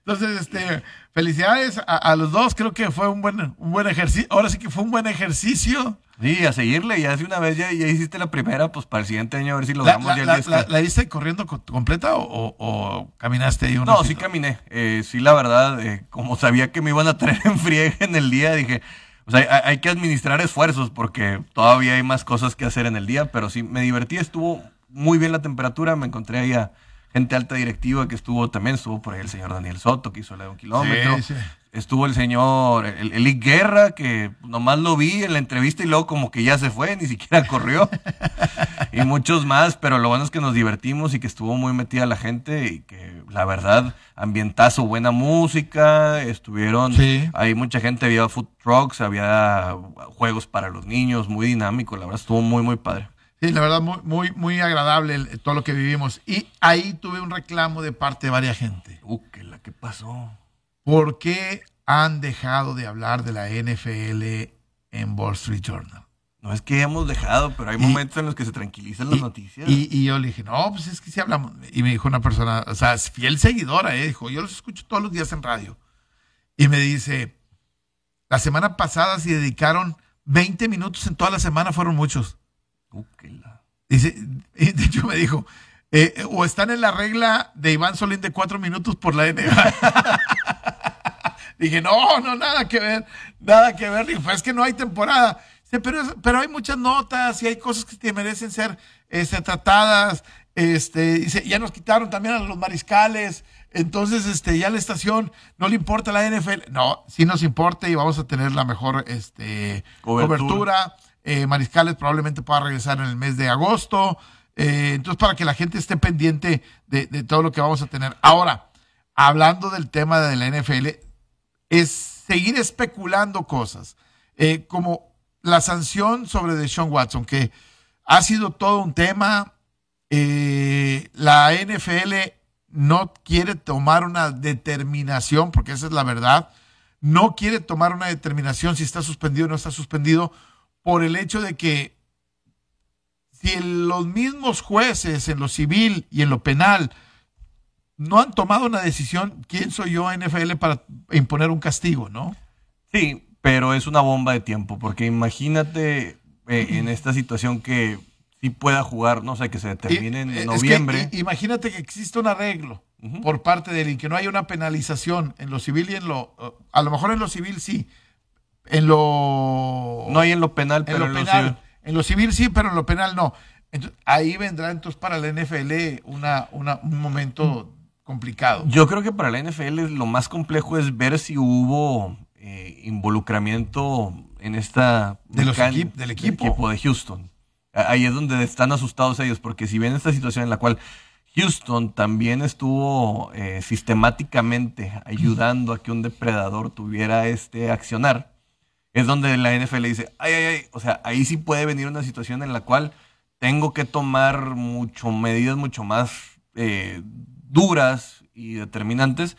Entonces, este, felicidades a, a los dos. Creo que fue un buen, un buen ejercicio. Ahora sí que fue un buen ejercicio. Sí, a seguirle, ya hace una vez ya, ya hiciste la primera, pues para el siguiente año a ver si ¿La, logramos la, ya el la, 10K. la- la viste corriendo co- completa o, o- o caminaste ahí un No, sí caminé. Eh, sí, la verdad, eh, como sabía que me iban a traer *laughs* en friegue en el día, dije, o sea, hay, hay que administrar esfuerzos porque todavía hay más cosas que hacer en el día, pero sí, me divertí, estuvo muy bien la temperatura, me encontré ahí a gente alta directiva que estuvo también, estuvo por ahí el señor Daniel Soto, que hizo la de un kilómetro. Sí, sí. Estuvo el señor, el, el Guerra, que nomás lo vi en la entrevista y luego como que ya se fue, ni siquiera *laughs* corrió. y muchos más, pero lo bueno es que nos divertimos y que estuvo muy metida la gente y que la verdad, ambientazo, buena música, estuvieron, Sí. hay mucha gente, había food trucks, había juegos para los niños, muy dinámico, la verdad estuvo muy, muy padre. Sí, la verdad, muy, muy, muy agradable el- todo lo que vivimos. Y ahí tuve un reclamo de parte de varias gente. Uh, ¿qué, la, ¿qué pasó? ¿Por qué han dejado de hablar de la NFL en Wall Street Journal? No es que hemos dejado, pero hay Y- momentos en los que se tranquilizan las y, noticias. y- y yo le dije, no, pues es que sí hablamos. Y me dijo una persona, o sea, es fiel seguidora, eh, dijo, yo los escucho todos los días en radio. Y me dice, la semana pasada si dedicaron 20 minutos en toda la semana, fueron muchos. Uh, la- Dice, *laughs* y de hecho me dijo, eh, o están en la regla de Iván Solín de cuatro minutos por la NBA. *laughs* Dije, no, no, nada que ver, nada que ver. Dijo, es que no hay temporada. Dice, pero, pero hay muchas notas y hay cosas que te merecen ser este, tratadas. Este, dice, ya nos quitaron también a los mariscales. Entonces, este, ya la estación no le importa la NFL. No, sí nos importa y vamos a tener la mejor este, Cobertura. cobertura. Eh, mariscales probablemente pueda regresar en el mes de agosto. Eh, entonces, para que la gente esté pendiente de, de todo lo que vamos a tener. Ahora, hablando del tema de la NFL, es seguir especulando cosas. Eh, como la sanción sobre Deshaun Watson, que ha sido todo un tema. Eh, la NFL no quiere tomar una determinación, porque esa es la verdad. No quiere tomar una determinación si está suspendido o no está suspendido, por el hecho de que si los mismos jueces en lo civil y en lo penal no han tomado una decisión, ¿quién soy yo, NFL, para imponer un castigo, no? Sí, pero es una bomba de tiempo, porque imagínate eh, en esta situación que sí pueda jugar, no sé, que se determine en Y, eh, que, noviembre. imagínate que existe un arreglo por parte de él y que no haya una penalización en lo civil y en lo. uh, A lo mejor en lo civil sí. En lo. no hay en lo penal, en pero lo en lo penal. civil. En lo civil sí, pero en lo penal no. Entonces, ahí vendrá entonces para la NFL una, una- un momento complicado. Yo creo que para la NFL lo más complejo es ver si hubo eh, involucramiento en esta De los mecan- equip- del equipo. de Houston. Ahí es donde están asustados ellos, porque si ven esta situación en la cual Houston también estuvo eh, sistemáticamente ayudando a que un depredador tuviera este accionar, es donde la NFL dice, ay, ay, ay, o sea, ahí sí puede venir una situación en la cual tengo que tomar mucho medidas mucho más eh, duras y determinantes.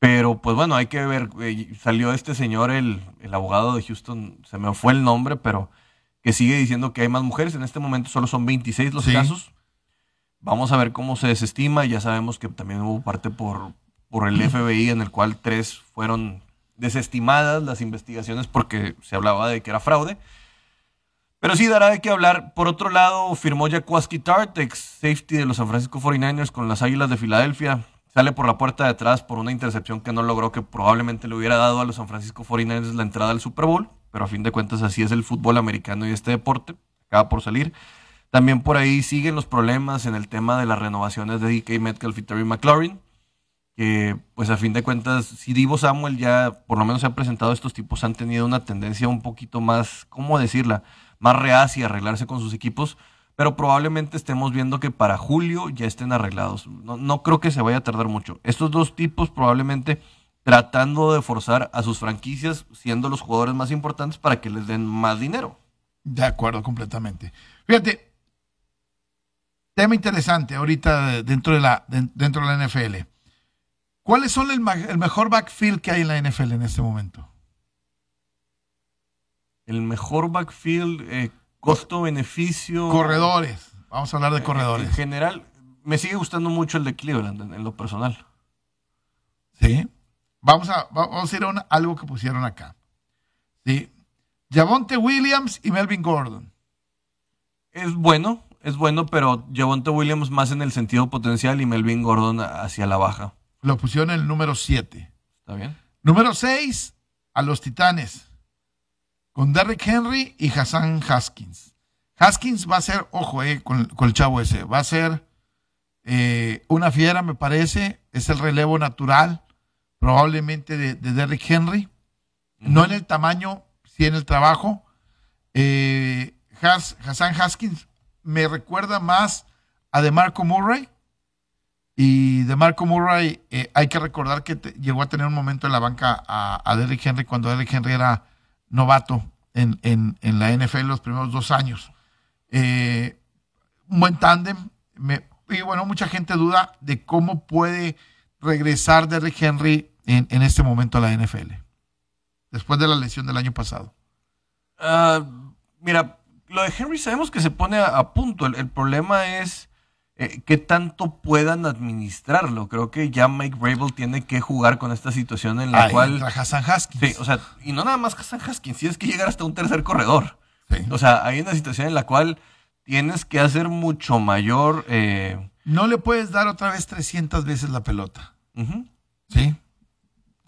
Pero pues bueno, hay que ver, eh, salió este señor, el, el abogado de Houston, se me fue el nombre, pero que sigue diciendo que hay más mujeres. En este momento solo son 26 los Sí. casos. Vamos a ver cómo se desestima. Ya sabemos que también hubo parte por, por el *clears throat* FBI en el cual tres fueron desestimadas las investigaciones porque se hablaba de que era fraude. Pero sí dará de qué hablar. Por otro lado, firmó Jaquaski Tart, ex safety de los San Francisco 49ers con las Águilas de Filadelfia. Sale por la puerta de atrás por una intercepción que no logró, que probablemente le hubiera dado a los San Francisco 49ers la entrada al Super Bowl. Pero a fin de cuentas, así es el fútbol americano y este deporte. Acaba por salir. También por ahí siguen los problemas en el tema de las renovaciones de DK Metcalf y Terry McLaurin. Que, pues a fin de cuentas, si Divo Samuel ya por lo menos se ha presentado, estos tipos han tenido una tendencia un poquito más, ¿cómo decirla? Más reacia a arreglarse con sus equipos. Pero probablemente estemos viendo que para julio ya estén arreglados. No, no creo que se vaya a tardar mucho. Estos dos tipos probablemente tratando de forzar a sus franquicias, siendo los jugadores más importantes para que les den más dinero. De acuerdo, completamente. Fíjate, tema interesante ahorita dentro de la, de- dentro de la NFL. ¿Cuáles son el mejor backfield que hay en la NFL en este momento? El mejor backfield, eh, costo-beneficio. Corredores. Vamos a hablar de En corredores. general, me sigue gustando mucho el de Cleveland en, en lo personal. Sí. Vamos a, va- vamos a ir a una- algo que pusieron acá. Sí. Javonte Williams y Melvin Gordon. Es bueno, es bueno, pero Javonte Williams más en el sentido potencial y Melvin Gordon hacia la baja. Lo pusieron en el número 7. ¿Está bien? Número 6, a los Titanes. Con Derrick Henry y Hassan Haskins. Haskins va a ser, ojo, eh, con, con el chavo ese, va a ser eh, una fiera, me parece. Es el relevo natural, probablemente de, de Derrick Henry. No en el tamaño, sí en el trabajo. Eh, Has- Hassan Haskins me recuerda más a DeMarco Murray. Y de Marco Murray, eh, hay que recordar que te- llegó a tener un momento en la banca a, a Derrick Henry cuando Derrick Henry era novato en, en- en la NFL los primeros dos años. Eh, un buen tándem. Y bueno, mucha gente duda de cómo puede regresar Derrick Henry en, en este momento a la NFL. Después de la lesión del año pasado. Ah, mira, lo de Henry sabemos que se pone a, punto. El, problema es eh, qué tanto puedan administrarlo. Creo que ya Mike Rabel tiene que jugar con esta situación en la cual. Hassan Haskins. Sí, o sea, y no nada más Hassan Haskins, si es que llegar hasta un tercer corredor. Sí. O sea, hay una situación en la cual tienes que hacer mucho mayor. Eh, no le puedes dar otra vez 300 veces la pelota. ¿Sí?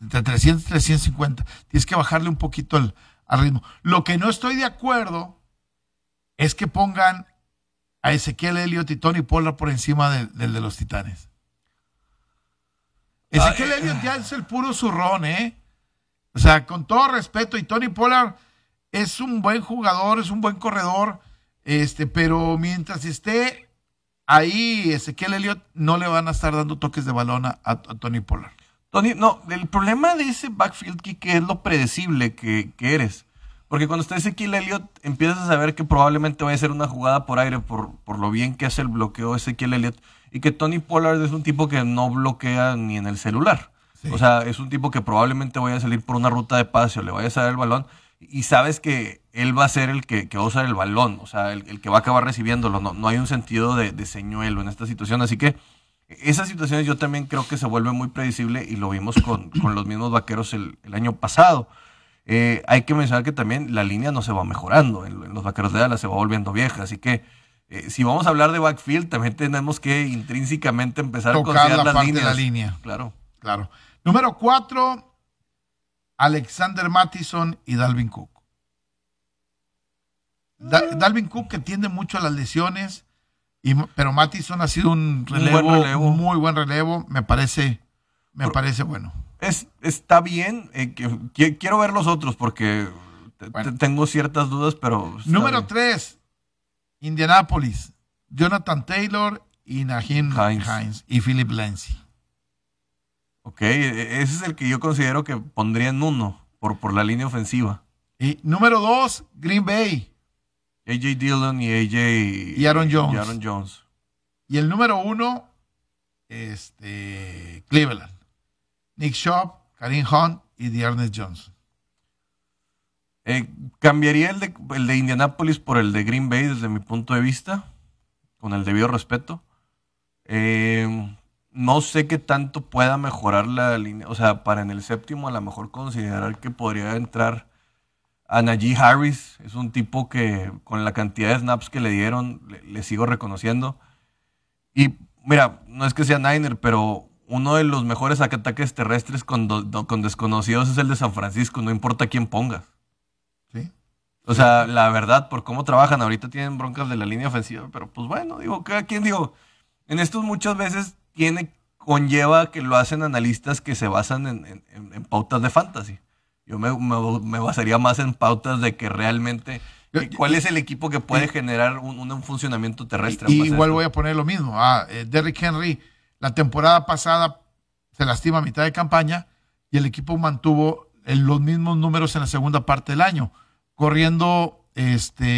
Entre 300 y 350. Tienes que bajarle un poquito al, ritmo. Lo que no estoy de acuerdo es que pongan a Ezequiel Elliott y Tony Pollard por encima del de, los Titanes. Ezequiel Elliott ya es el puro zurrón, ¿eh? O sea, con todo respeto, y Tony Pollard es un buen jugador, es un buen corredor, este, pero mientras esté ahí Ezequiel Elliott, no le van a estar dando toques de balón a, Tony Pollard. Tony, no, el problema de ese backfield que es lo predecible que, eres. Porque cuando está Ezequiel Elliott, empiezas a saber que probablemente va a ser una jugada por aire por, por lo bien que hace el bloqueo Ezequiel Elliott. Y que Tony Pollard es un tipo que no bloquea ni en el celular. O sea, es un tipo que probablemente vaya a salir por una ruta de pase o le vaya a salir el balón y sabes que él va a ser el que, va a usar el balón, o sea, el, que va a acabar recibiéndolo. No, no hay un sentido de, señuelo en esta situación. Así que esas situaciones yo también creo que se vuelve muy predecible y lo vimos con, los mismos vaqueros el, año pasado. Eh, hay que mencionar que también la línea no se va mejorando. En, los vaqueros de Dallas se va volviendo vieja. Así que eh, si vamos a hablar de backfield, también tenemos que intrínsecamente empezar a considerar la las líneas. De la línea. Claro. Claro. Número cuatro, Alexander Mattison y Dalvin Cook. Dalvin Cook que tiende mucho a las lesiones, y, pero Mattison ha sido un relevo, muy buen relevo, me parece, me parece bueno. Es, está bien, eh, quiero ver los otros porque tengo ciertas dudas, pero... Número tres, Indianapolis, Jonathan Taylor y Nahim Hines, y Philip Lindsay. Ok, e, e, ese es el que yo considero que pondría en uno por, por la línea ofensiva. Y número dos, Green Bay. AJ Dillon y AJ y Aaron Jones. Y, Aaron Jones. y el número uno, este, Cleveland. Nick Shaw, Karim Hunt y Dearness Johnson. Eh, cambiaría el de, el de Indianapolis por el de Green Bay desde mi punto de vista, con el debido respeto. Eh, no sé qué tanto pueda mejorar la línea. O sea, para en el séptimo a lo mejor considerar que podría entrar a Najee Harris. Es un tipo que con la cantidad de snaps que le dieron, le, sigo reconociendo. Y mira, no es que sea Niner, pero uno de los mejores ataques terrestres con, con desconocidos es el de San Francisco, no importa quién pongas. Sí. O sea, la verdad, por cómo trabajan, ahorita tienen broncas de la línea ofensiva, pero pues bueno, digo, cada quien, digo, en estos muchas veces tiene, conlleva que lo hacen analistas que se basan en, pautas de fantasy. Yo me, basaría más en pautas de que realmente ¿Cuál es el equipo que puede generar un, funcionamiento terrestre? Y, igual voy a poner lo mismo. Ah, eh, Derrick Henry, la temporada pasada se lastima a mitad de campaña y el equipo mantuvo los mismos números en la segunda parte del año, corriendo este,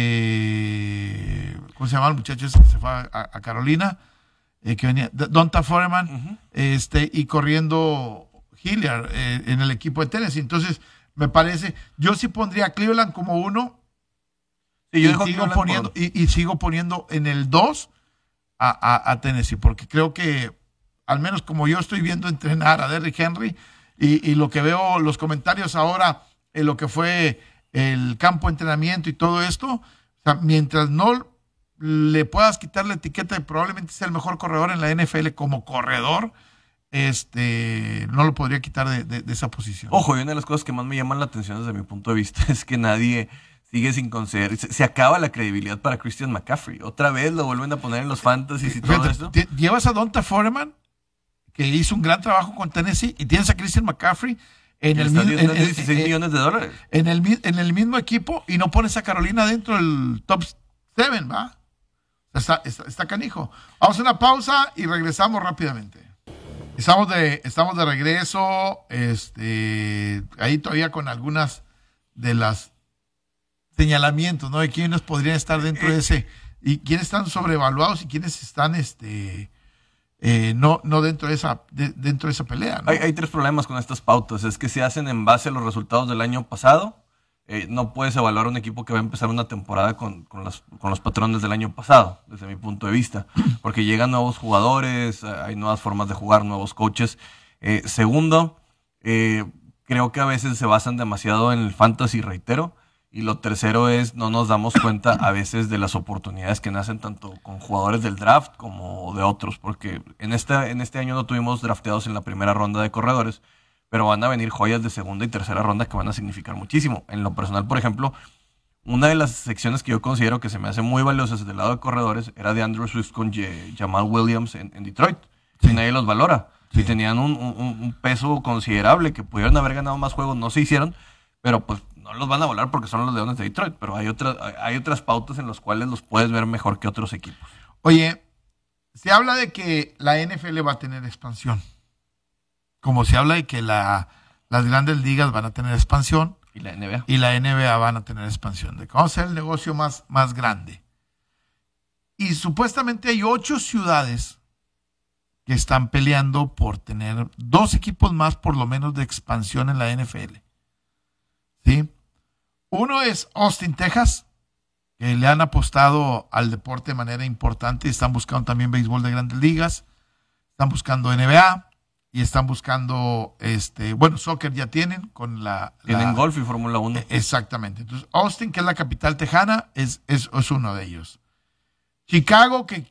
¿cómo se llama el muchacho que se fue a Carolina? Eh, que venía Donta Foreman este, y corriendo Hilliard eh, en el equipo de Tennessee. Entonces, me parece, yo sí pondría a Cleveland como uno. y, sigo poniendo, y, sigo poniendo en el 2 a, Tennessee, porque creo que, al menos como yo estoy viendo entrenar a Derrick Henry y, lo que veo, los comentarios ahora, en lo que fue el campo de entrenamiento y todo esto, mientras no le puedas quitar la etiqueta de probablemente sea el mejor corredor en la NFL como corredor, este, no lo podría quitar de, esa posición. Ojo, y una de las cosas que más me llaman la atención desde mi punto de vista *laughs* es que nadie sigue sin conceder, se, acaba la credibilidad para Christian McCaffrey. Otra vez lo vuelven a poner en los fantasies y todo esto. Llevas a Donta Foreman, que hizo un gran trabajo con Tennessee, y tienes a Christian McCaffrey en el, mismo, millones de dólares. En el, en el mismo equipo y no pones a Carolina dentro del top 7, ¿va? Está, canijo. Vamos a una pausa y regresamos rápidamente. Estamos de, estamos de regreso, este, ahí todavía con algunas de las señalamientos, ¿no? De quiénes podrían estar dentro de ese, y quiénes están sobrevaluados y quiénes están, este, eh, no, no dentro de esa, dentro de esa pelea. Hay, hay, tres problemas con estas pautas. Es que se hacen en base a los resultados del año pasado, eh, no puedes evaluar un equipo que va a empezar una temporada con, con, los, con los patrones del año pasado, desde mi punto de vista, *clears throat* porque llegan nuevos jugadores, eh, hay nuevas formas de jugar, nuevos coaches. Eh, segundo, eh, creo que a veces se basan demasiado en el fantasy, reitero. Y lo tercero es, no nos damos cuenta a veces de las oportunidades que nacen tanto con jugadores del draft como de otros, porque en este, en este año no tuvimos drafteados en la primera ronda de corredores, pero van a venir joyas de segunda y tercera ronda que van a significar muchísimo. En lo personal, por ejemplo, una de las secciones que yo considero que se me hace muy valiosas del lado de corredores era de Andrew Swift con Jamal Williams en, en Detroit. Y nadie los valora. Sí. Y tenían un, un- un peso considerable que pudieron haber ganado más juegos, no se hicieron, pero pues no los van a volar porque son los Leones de Detroit. Pero hay otras, hay- otras pautas en las cuales los puedes ver mejor que otros equipos. Oye, se habla de que la NFL va a tener expansión. Como se habla de que la- las grandes ligas van a tener expansión Y la NBA. y la NBA van a tener expansión. De que vamos a ser el negocio más, más grande. Y supuestamente hay ocho ciudades que están peleando por tener dos equipos más, por lo menos, de expansión en la NFL. ¿Sí? Uno es Austin, Texas, que le han apostado al deporte de manera importante. Están buscando también béisbol de grandes ligas. Están buscando NBA. Y están buscando, este, bueno, soccer ya tienen con la... Tienen la- golf y Fórmula 1. eh, Exactamente. Entonces, Austin, que es la capital tejana, es, es, es uno de ellos. Chicago, que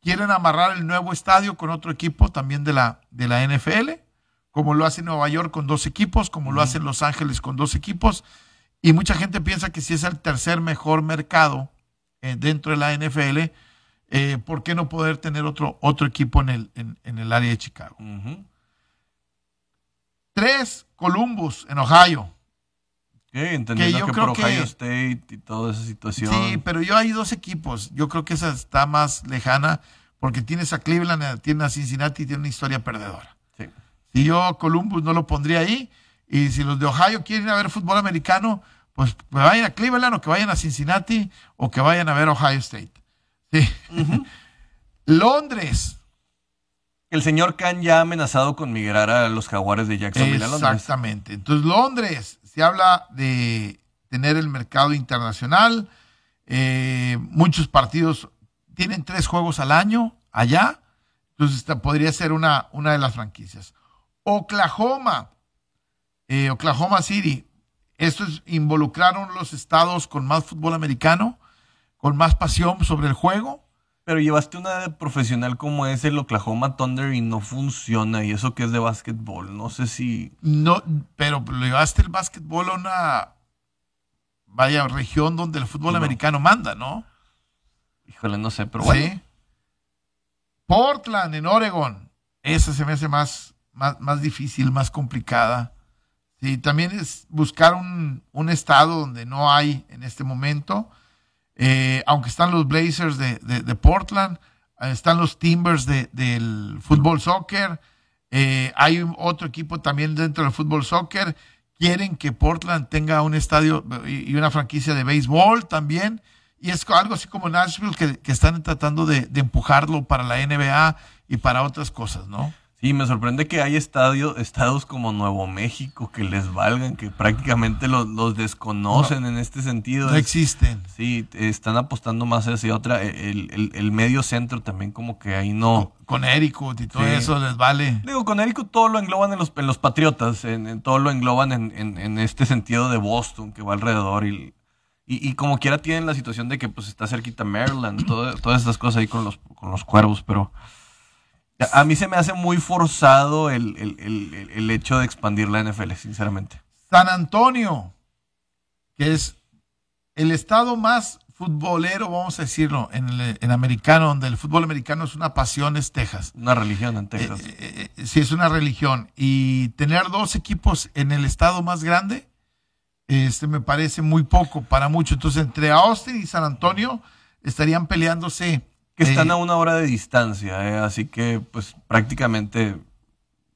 quieren amarrar el nuevo estadio con otro equipo también de la, de la NFL, como lo hace Nueva York con dos equipos, como lo hace Los Ángeles con dos equipos. Y mucha gente piensa que si es el tercer mejor mercado eh, dentro de la NFL, eh, ¿por qué no poder tener otro, otro equipo en el, en- en el área de Chicago? Tres, Columbus, en Ohio. Entendiendo yo que, creo por que- Ohio State y toda esa situación. Sí, pero yo hay dos equipos. Yo creo que esa está más lejana porque tienes a Cleveland, eh, tienes a Cincinnati y tiene una historia perdedora. Sí. Si yo Columbus no lo pondría ahí y si los de Ohio quieren ir a ver fútbol americano, pues que vayan a Cleveland o que vayan a Cincinnati o que vayan a ver Ohio State. Sí. *laughs* Londres. El señor Khan ya ha amenazado con migrar a los jaguares de Jacksonville a Londres. Exactamente. Entonces, Londres, se habla de tener el mercado internacional. eh, muchos partidos tienen tres juegos al año allá. Entonces, esta podría ser una, una de las franquicias. Oklahoma, eh, Oklahoma City. Estos involucraron los estados con más fútbol americano, con más pasión sobre el juego. Pero llevaste una profesional como es el Oklahoma Thunder y no funciona. Y eso que es de básquetbol. No sé si. No, pero le llevaste el básquetbol a una vaya región donde el fútbol No. americano manda, ¿no? Híjole, no sé, pero bueno. Sí. Portland en Oregon. Esa se me hace más, más, más difícil, más complicada. Sí, también es buscar un, un estado donde no hay en este momento. Eh, aunque están los Blazers de, de- Portland, eh, están los Timbers de- del fútbol soccer, eh, hay otro equipo también dentro del fútbol soccer. Quieren que Portland tenga un estadio y una franquicia de béisbol también. Y es algo así como Nashville que, que están tratando de, de empujarlo para la NBA y para otras cosas, ¿no? Sí, me sorprende que hay estadio, estados como Nuevo México que les valgan, que prácticamente los, los desconocen en este sentido. No Es- existen. Sí, están apostando más hacia otra. El, el- el medio centro también como que ahí no. Con Ericut y todo Sí. eso les vale. Digo, con Érico todo lo engloban en los, en los Patriotas, en, en todo lo engloban en, en- en este sentido de Boston que va alrededor y, y, y como quiera tienen la situación de que pues está cerquita Maryland, todo- todas estas cosas ahí con los, con los cuervos, pero a, mí se me hace muy forzado el, el- el- el- el hecho de expandir la NFL, sinceramente. San Antonio, que es el estado más futbolero, vamos a decirlo, en, el- en americano, donde el fútbol americano es una pasión, es Texas. Una religión en Texas. Eh, eh, sí, es una religión. Y tener dos equipos en el estado más grande, este me parece muy poco para mucho. Entonces, entre Austin y San Antonio estarían peleándose. Que están eh, a una hora de distancia, eh, así que pues prácticamente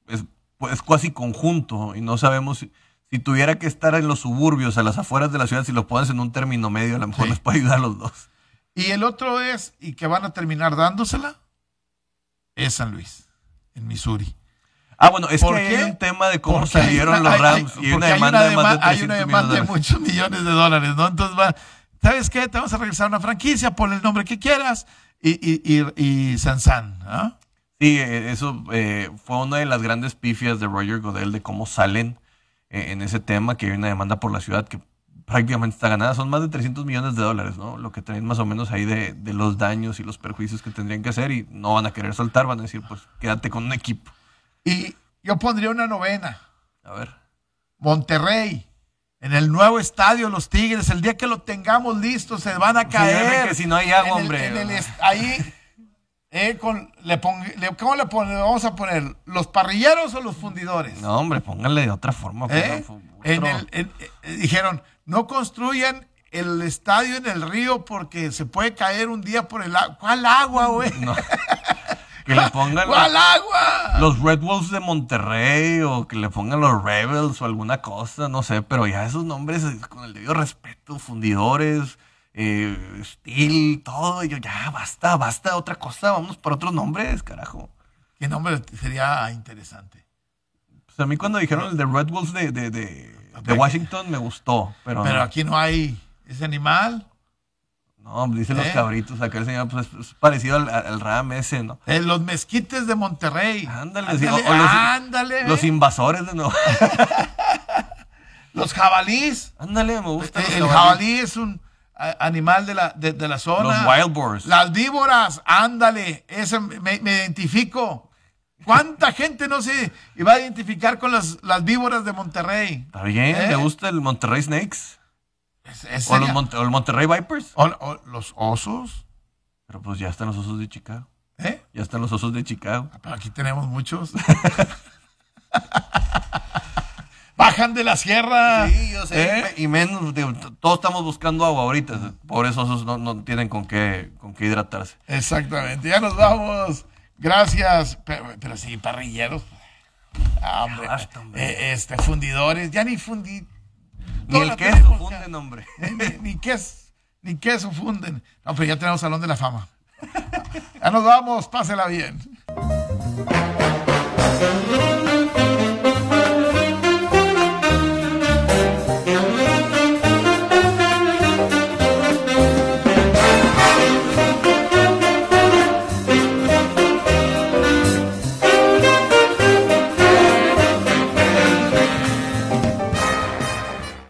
es, es casi conjunto y no sabemos si, si tuviera que estar en los suburbios, a las afueras de la ciudad, si lo pones en un término medio, a lo mejor Sí. les puede ayudar a los dos. Y el otro es, y que van a terminar dándosela, es San Luis, en Missouri. Ah, bueno, es que ¿Por hay qué? un tema de cómo Porque salieron una- los Rams hay- y hay una hay demanda de más de dema- hay una 300 demanda de muchos millones de dólares, ¿no? Entonces va, ¿sabes qué? Te vamos a regresar a una franquicia, ponle el nombre que quieras y, y, y, y ¿ah? Sí, eh, eso eh, fue una de las grandes pifias de Roger Godel de cómo salen eh, en ese tema, que hay una demanda por la ciudad que prácticamente está ganada. Son más de 300 millones de dólares, ¿no? Lo que traen más o menos ahí de, de los daños y los perjuicios que tendrían que hacer y no van a querer soltar, van a decir, pues quédate con un equipo. Y yo pondría una novena, A ver. Monterrey, en el nuevo estadio Los Tigres, el día que lo tengamos listo se van a Sí, caer. que si no hay agua, En el- hombre. en el ahí, eh, con, le pon- le- ¿cómo le pone- vamos a poner? ¿Los parrilleros o los fundidores? No, hombre, póngale de otra forma. ¿Eh? pues, otro- En el- en- eh, dijeron, no construyan el estadio en el río porque se puede caer un día por el agua. ¿Cuál agua, güey? No. *laughs* Que le pongan los Red Wolves de Monterrey o que le pongan los Rebels o alguna cosa, no sé, pero ya esos nombres eh, con el debido respeto, fundidores, eh, Steel, todo, y yo ya basta, basta, otra cosa, vamos por otros nombres, carajo. ¿Qué nombre sería interesante? Pues a mí cuando dijeron el de Red Wolves de, de, de, de Ok. Washington me gustó, pero, Pero no, aquí no hay ese animal. No, dicen los ¿Eh? cabritos, acá el señor pues, es parecido al, al Ram ese, ¿no? Eh, los mezquites de Monterrey. Ándale, sí, ándale, o- o los- ándale, Los eh. invasores de nuevo. *laughs* Los jabalís. Ándale, me gusta. El jabalí es un animal de la, de, de la zona. Los wild boars. Las víboras, ándale, ese me, me identifico. ¿Cuánta *laughs* gente no se iba a identificar con las, las víboras de Monterrey? Está bien, ¿Eh? me gusta el Monterrey Snakes. O los, Monte- o el Monterrey Vipers. o- o los osos, Pero pues ya están los osos de Chicago. ¿eh? Ya están los osos de Chicago. Pero aquí tenemos muchos. *laughs* Bajan de la sierra. ¿eh? Y menos, digo, todos estamos buscando agua ahorita. Por eso esos no, no tienen con qué, con qué hidratarse. Exactamente, ya nos vamos. Gracias. Pero, pero sí, parrilleros. Ah, hombre. basta, hombre. Eh, este, fundidores, ya ni fundi. Ni el queso funden, hombre. Eh, Ni, ni queso, ni queso funden. No, pero ya tenemos Salón de la Fama. Ya nos vamos, pásela bien.